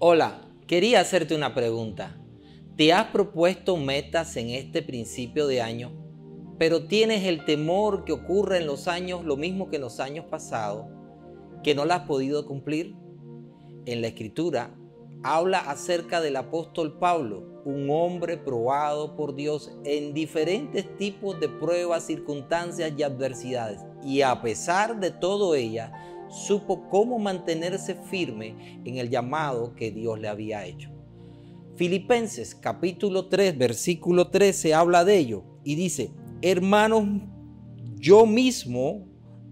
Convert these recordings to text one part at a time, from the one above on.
Hola, quería hacerte una pregunta. ¿Te has propuesto metas en este principio de año, pero tienes el temor que ocurra en los años lo mismo que en los años pasados, que no las has podido cumplir? En la escritura habla acerca del apóstol Pablo, un hombre probado por Dios en diferentes tipos de pruebas, circunstancias y adversidades. Y a pesar de todo ella, supo cómo mantenerse firme en el llamado que Dios le había hecho. Filipenses capítulo 3 versículo 13 habla de ello y dice, hermanos, yo mismo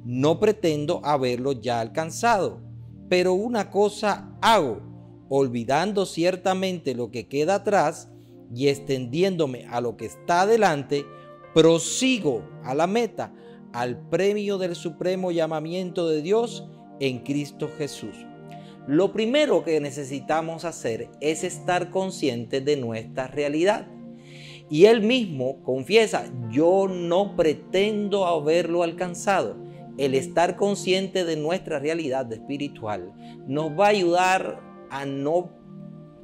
no pretendo haberlo ya alcanzado, pero una cosa hago, olvidando ciertamente lo que queda atrás y extendiéndome a lo que está adelante, prosigo a la meta al premio del supremo llamamiento de Dios en Cristo Jesús. Lo primero que necesitamos hacer es estar conscientes de nuestra realidad. Y él mismo confiesa, yo no pretendo haberlo alcanzado. El estar consciente de nuestra realidad espiritual nos va a ayudar a no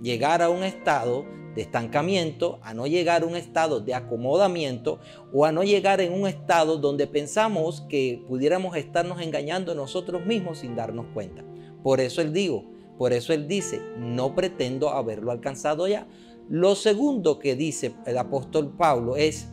llegar a un estado de estancamiento, a no llegar a un estado de acomodamiento o a no llegar en un estado donde pensamos que pudiéramos estarnos engañando nosotros mismos sin darnos cuenta. Por eso él digo, por eso él dice, no pretendo haberlo alcanzado ya. Lo segundo que dice el apóstol Pablo es,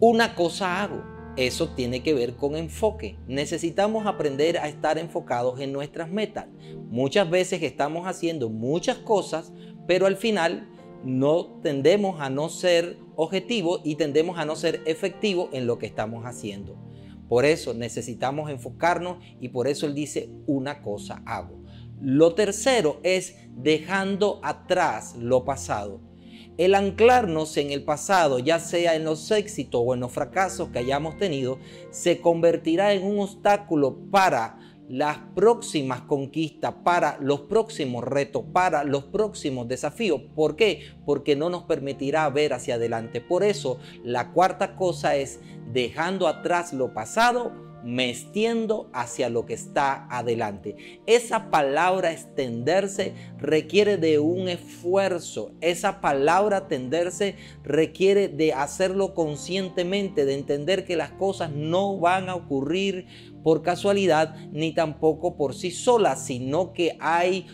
una cosa hago. Eso tiene que ver con enfoque. Necesitamos aprender a estar enfocados en nuestras metas. Muchas veces estamos haciendo muchas cosas, pero al final no tendemos a no ser objetivos y tendemos a no ser efectivos en lo que estamos haciendo. Por eso necesitamos enfocarnos y por eso él dice una cosa hago. Lo tercero es dejando atrás lo pasado. El anclarnos en el pasado, ya sea en los éxitos o en los fracasos que hayamos tenido, se convertirá en un obstáculo para las próximas conquistas, para los próximos retos, para los próximos desafíos. ¿Por qué? Porque no nos permitirá ver hacia adelante. Por eso, la cuarta cosa es dejando atrás lo pasado, me extiendo hacia lo que está adelante. Esa palabra extenderse requiere de un esfuerzo. Esa palabra tenderse requiere de hacerlo conscientemente, de entender que las cosas no van a ocurrir por casualidad ni tampoco por sí solas, sino que hay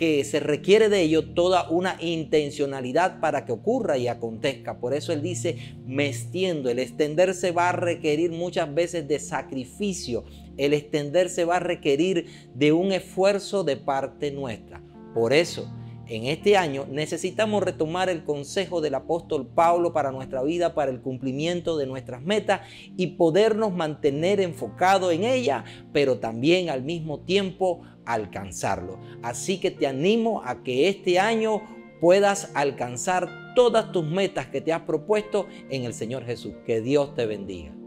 que se requiere de ello toda una intencionalidad para que ocurra y acontezca. Por eso él dice, me extiendo. El extenderse va a requerir muchas veces de sacrificio. El extenderse va a requerir de un esfuerzo de parte nuestra. Por eso, en este año necesitamos retomar el consejo del apóstol Pablo para nuestra vida, para el cumplimiento de nuestras metas y podernos mantener enfocados en ella, pero también al mismo tiempo alcanzarlo. Así que te animo a que este año puedas alcanzar todas tus metas que te has propuesto en el Señor Jesús. Que Dios te bendiga.